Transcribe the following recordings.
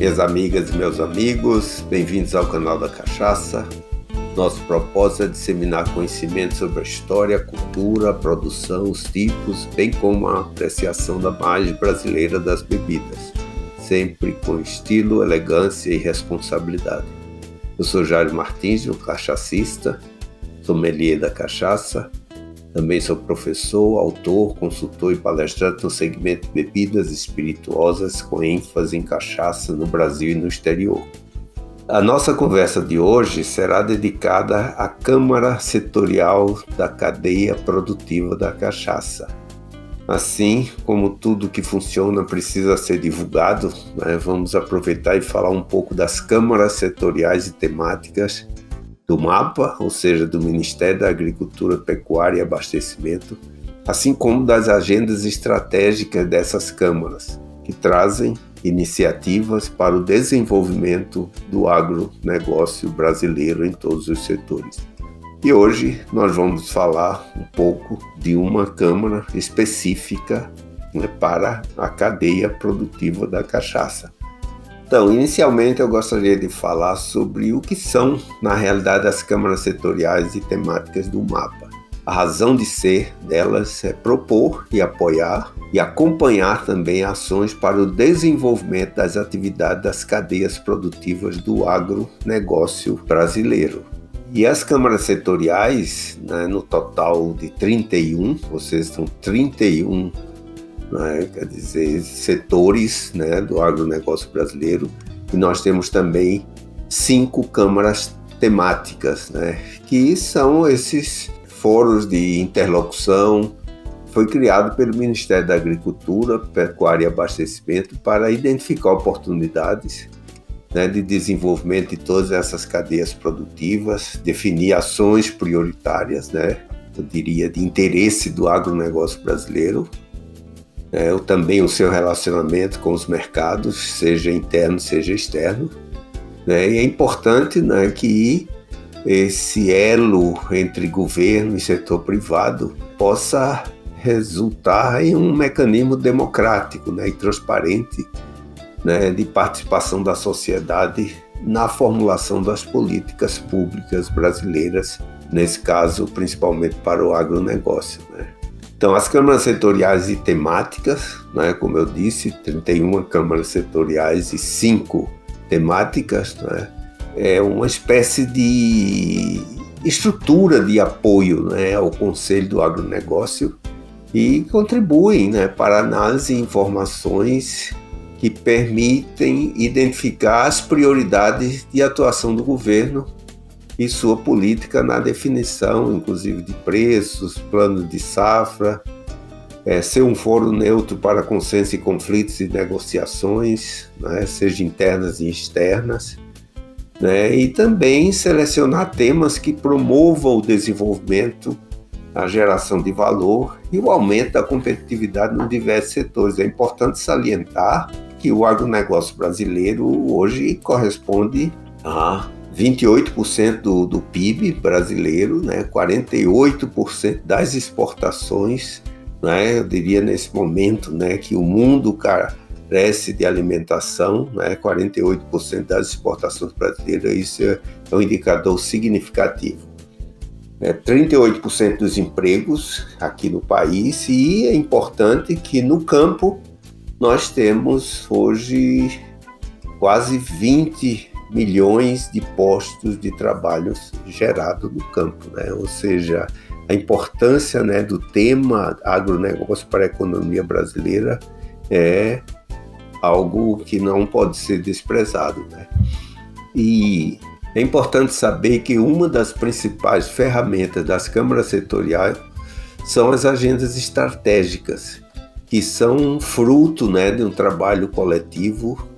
minhas amigas e meus amigos, bem-vindos ao canal da Cachaça. Nosso propósito é disseminar conhecimento sobre a história, a cultura, a produção, os tipos, bem como a apreciação da margem brasileira das bebidas, sempre com estilo, elegância e responsabilidade. Eu sou Jairo Martins, um cachacista, sommelier da cachaça, também sou professor, autor, consultor e palestrante no segmento bebidas espirituosas com ênfase em cachaça no Brasil e no exterior. A nossa conversa de hoje será dedicada à Câmara Setorial da Cadeia Produtiva da Cachaça. Assim como tudo que funciona precisa ser divulgado, né, vamos aproveitar e falar um pouco das câmaras setoriais e temáticas do MAPA, ou seja, do Ministério da Agricultura, Pecuária e Abastecimento, assim como das agendas estratégicas dessas câmaras, que trazem iniciativas para o desenvolvimento do agronegócio brasileiro em todos os setores. E hoje nós vamos falar um pouco de uma câmara específica né, para a cadeia produtiva da cachaça. Então, inicialmente eu gostaria de falar sobre o que são, na realidade, as câmaras setoriais e temáticas do mapa. A razão de ser delas é propor e apoiar e acompanhar também ações para o desenvolvimento das atividades das cadeias produtivas do agronegócio brasileiro. E as câmaras setoriais, né, no total de 31, vocês são 31 né, quer dizer, setores né, do agronegócio brasileiro. E nós temos também cinco câmaras temáticas, né, que são esses fóruns de interlocução. Foi criado pelo Ministério da Agricultura, Pecuária e Abastecimento para identificar oportunidades né, de desenvolvimento de todas essas cadeias produtivas, definir ações prioritárias, né, eu diria, de interesse do agronegócio brasileiro, é, também o seu relacionamento com os mercados, seja interno, seja externo. Né? E é importante né, que esse elo entre governo e setor privado possa resultar em um mecanismo democrático né, e transparente né, de participação da sociedade na formulação das políticas públicas brasileiras, nesse caso, principalmente para o agronegócio. Né. Então, as câmaras setoriais e temáticas, né, como eu disse, 31 câmaras setoriais e 5 temáticas, né, é uma espécie de estrutura de apoio né, ao Conselho do Agronegócio e contribuem né, para análise e informações que permitem identificar as prioridades de atuação do governo e sua política na definição, inclusive, de preços, planos de safra, é, ser um foro neutro para consenso e conflitos e negociações, né, seja internas e externas, né, e também selecionar temas que promovam o desenvolvimento, a geração de valor e o aumento da competitividade nos diversos setores. É importante salientar que o agronegócio brasileiro hoje corresponde a 28% do, do PIB brasileiro, né, 48% das exportações, né, eu diria nesse momento né, que o mundo carece de alimentação, né, 48% das exportações brasileiras, isso é, é um indicador significativo. É 38% dos empregos aqui no país e é importante que no campo nós temos hoje quase 20 milhões de postos de trabalho gerados no campo, né? ou seja, a importância né, do tema agronegócio para a economia brasileira é algo que não pode ser desprezado. Né? E é importante saber que uma das principais ferramentas das câmaras setoriais são as agendas estratégicas, que são fruto né, de um trabalho coletivo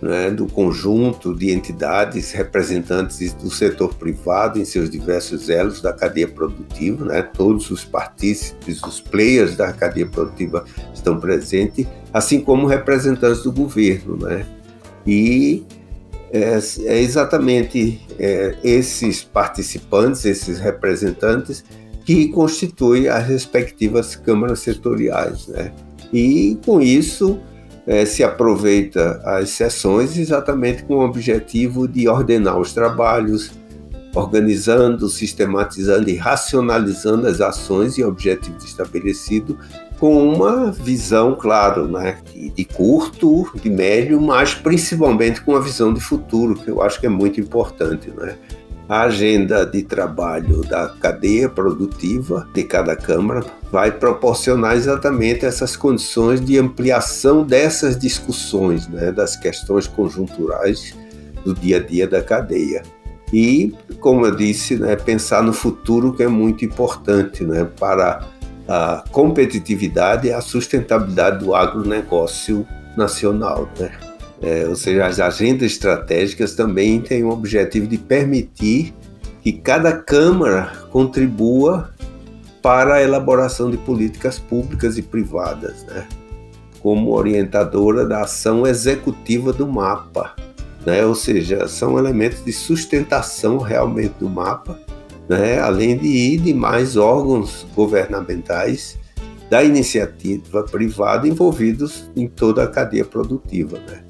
né, do conjunto de entidades representantes do setor privado em seus diversos elos da cadeia produtiva, né, todos os partícipes, os players da cadeia produtiva estão presentes, assim como representantes do governo. Né, e é, é exatamente é, esses participantes, esses representantes, que constituem as respectivas câmaras setoriais. Né, e com isso é, se aproveita as sessões exatamente com o objetivo de ordenar os trabalhos, organizando, sistematizando e racionalizando as ações e objetivos estabelecidos com uma visão, claro, né, de curto, de médio, mas principalmente com uma visão de futuro, que eu acho que é muito importante. Né? A agenda de trabalho da cadeia produtiva de cada Câmara vai proporcionar exatamente essas condições de ampliação dessas discussões, né, das questões conjunturais do dia a dia da cadeia. E, como eu disse, né, pensar no futuro que é muito importante né, para a competitividade e a sustentabilidade do agronegócio nacional. Né? É, ou seja, as agendas estratégicas também têm o objetivo de permitir que cada Câmara contribua para a elaboração de políticas públicas e privadas, né? como orientadora da ação executiva do mapa. Né? Ou seja, são elementos de sustentação realmente do mapa né? além de demais órgãos governamentais da iniciativa privada envolvidos em toda a cadeia produtiva. Né?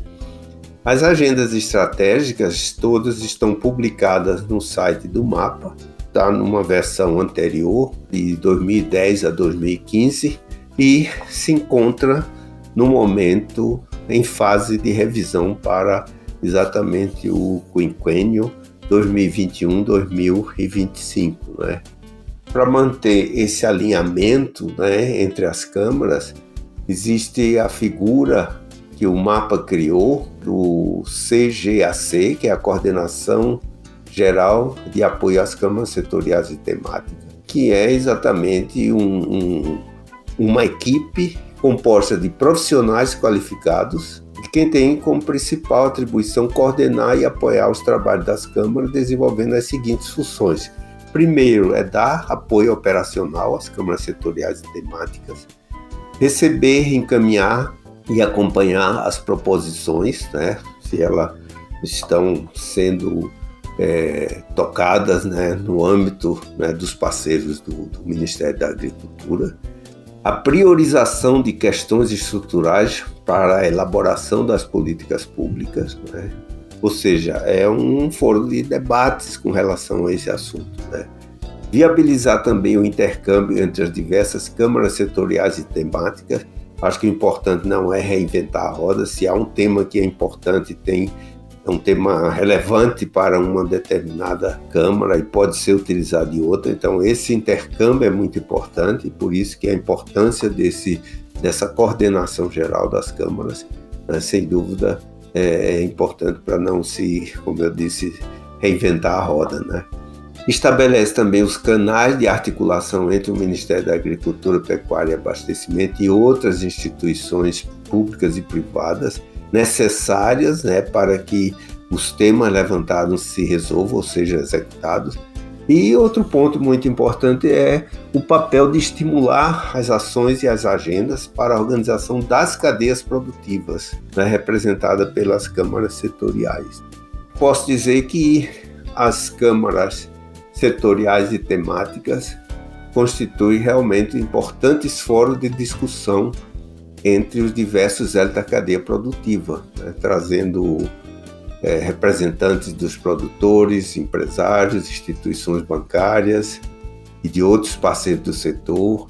As agendas estratégicas todas estão publicadas no site do MAPA, está numa versão anterior, de 2010 a 2015, e se encontra no momento em fase de revisão para exatamente o quinquênio 2021-2025, né? Para manter esse alinhamento né, entre as câmaras, existe a figura que o mapa criou do CGAC, que é a Coordenação Geral de Apoio às Câmaras Setoriais e Temáticas, que é exatamente um, um, uma equipe composta de profissionais qualificados quem tem como principal atribuição coordenar e apoiar os trabalhos das câmaras, desenvolvendo as seguintes funções. Primeiro é dar apoio operacional às câmaras setoriais e temáticas, receber, encaminhar e acompanhar as proposições, né, se elas estão sendo é, tocadas né, no âmbito né, dos parceiros do, do Ministério da Agricultura a priorização de questões estruturais para a elaboração das políticas públicas, né? ou seja, é um foro de debates com relação a esse assunto. Né? Viabilizar também o intercâmbio entre as diversas câmaras setoriais e temáticas. Acho que o importante não é reinventar a roda, se há um tema que é importante, tem é um tema relevante para uma determinada Câmara e pode ser utilizado em outra. Então, esse intercâmbio é muito importante e por isso que a importância desse, dessa coordenação geral das câmaras, né, sem dúvida, é, é importante para não se, como eu disse, reinventar a roda. Né? Estabelece também os canais de articulação entre o Ministério da Agricultura, Pecuária e Abastecimento e outras instituições públicas e privadas necessárias né, para que os temas levantados se resolvam ou sejam executados. E outro ponto muito importante é o papel de estimular as ações e as agendas para a organização das cadeias produtivas, né, representada pelas câmaras setoriais. Posso dizer que as câmaras setoriais e temáticas constituem realmente importantes fóruns de discussão entre os diversos elos da cadeia produtiva, né, trazendo é, representantes dos produtores, empresários, instituições bancárias e de outros parceiros do setor,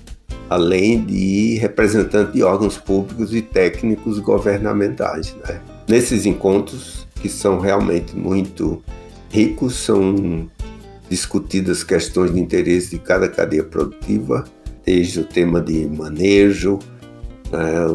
além de representantes de órgãos públicos e técnicos governamentais. Né. Nesses encontros, que são realmente muito ricos, são discutidas questões de interesse de cada cadeia produtiva, desde o tema de manejo, né,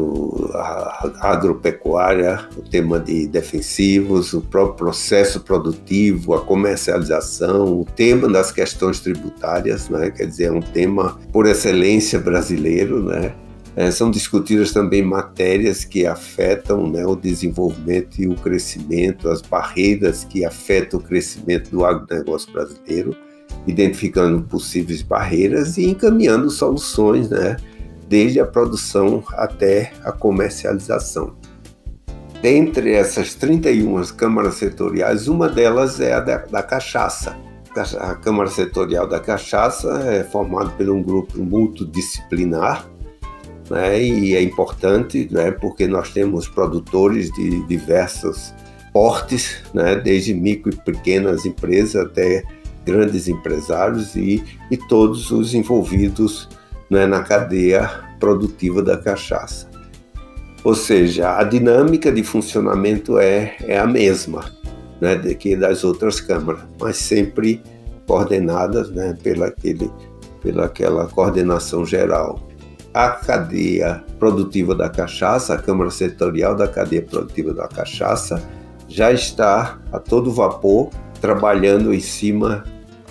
a agropecuária, o tema de defensivos, o próprio processo produtivo, a comercialização, o tema das questões tributárias, né, quer dizer, é um tema por excelência brasileiro, né, é, são discutidas também matérias que afetam né, o desenvolvimento e o crescimento, as barreiras que afetam o crescimento do agronegócio brasileiro, identificando possíveis barreiras e encaminhando soluções, né, desde a produção até a comercialização. Dentre essas 31 câmaras setoriais, uma delas é a da, da cachaça. A Câmara Setorial da Cachaça é formada por um grupo multidisciplinar né? e é importante né? porque nós temos produtores de diversos portes, né? desde micro e pequenas empresas até grandes empresários e, e todos os envolvidos né? na cadeia produtiva da cachaça. Ou seja, a dinâmica de funcionamento é, é a mesma né, que das outras câmaras, mas sempre coordenadas né, pela, aquele, pela aquela coordenação geral. A cadeia produtiva da cachaça, a Câmara Setorial da Cadeia Produtiva da Cachaça, já está a todo vapor trabalhando em cima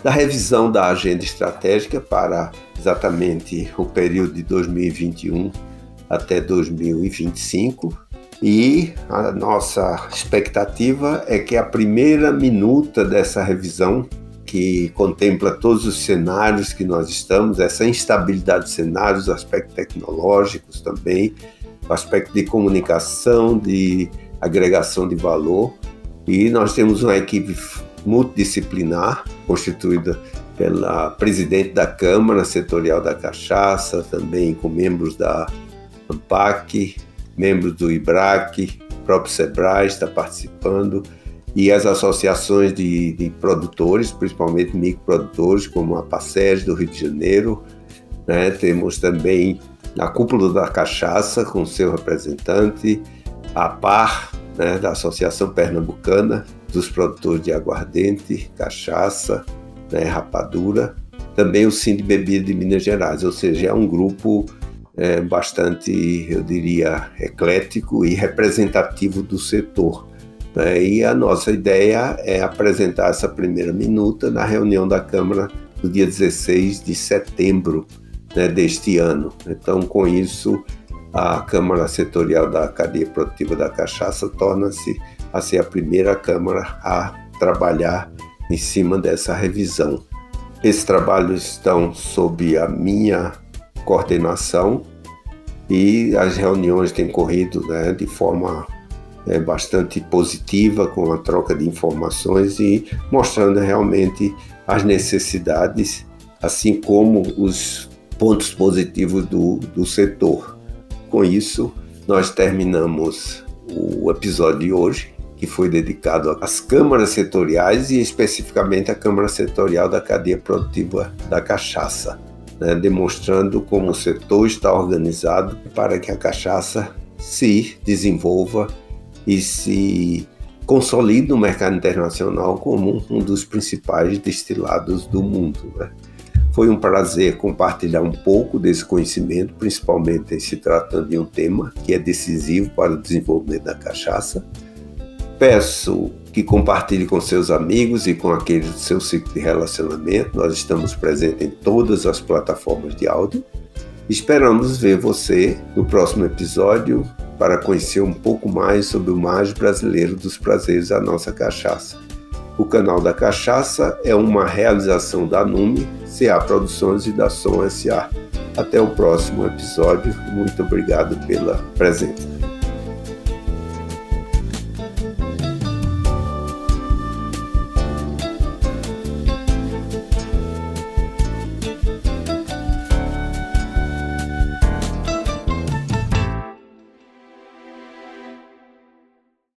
da revisão da agenda estratégica para exatamente o período de 2021 até 2025. E a nossa expectativa é que a primeira minuta dessa revisão, que contempla todos os cenários que nós estamos, essa instabilidade de cenários, aspectos tecnológicos também, o aspecto de comunicação, de agregação de valor. E nós temos uma equipe multidisciplinar, constituída pela presidente da Câmara Setorial da Cachaça, também com membros da ANPAC, membros do IBRAC, próprio SEBRAE está participando, e as associações de, de produtores, principalmente microprodutores, como a PACES do Rio de Janeiro. Né? Temos também a Cúpula da Cachaça, com seu representante, a PAR, né, da Associação Pernambucana dos Produtores de Aguardente, Cachaça, né, Rapadura, também o Sim de Bebida de Minas Gerais, ou seja, é um grupo é, bastante, eu diria, eclético e representativo do setor. Né? E a nossa ideia é apresentar essa primeira minuta na reunião da Câmara no dia 16 de setembro né, deste ano. Então, com isso, a Câmara Setorial da Cadeia Produtiva da Cachaça torna-se a ser a primeira Câmara a trabalhar em cima dessa revisão. Esses trabalhos estão sob a minha coordenação e as reuniões têm corrido né, de forma é, bastante positiva, com a troca de informações e mostrando realmente as necessidades, assim como os pontos positivos do, do setor. Com isso, nós terminamos o episódio de hoje, que foi dedicado às câmaras setoriais e especificamente à Câmara Setorial da Cadeia Produtiva da Cachaça né, demonstrando como o setor está organizado para que a cachaça se desenvolva e se consolide no mercado internacional como um dos principais destilados do mundo. Né? Foi um prazer compartilhar um pouco desse conhecimento, principalmente se tratando de um tema que é decisivo para o desenvolvimento da cachaça. Peço que compartilhe com seus amigos e com aqueles do seu ciclo de relacionamento. Nós estamos presentes em todas as plataformas de áudio. Esperamos ver você no próximo episódio para conhecer um pouco mais sobre o mágico brasileiro dos prazeres da nossa cachaça. O canal da Cachaça é uma realização da NUME, CA Produções e da Som SA. Até o próximo episódio. Muito obrigado pela presença.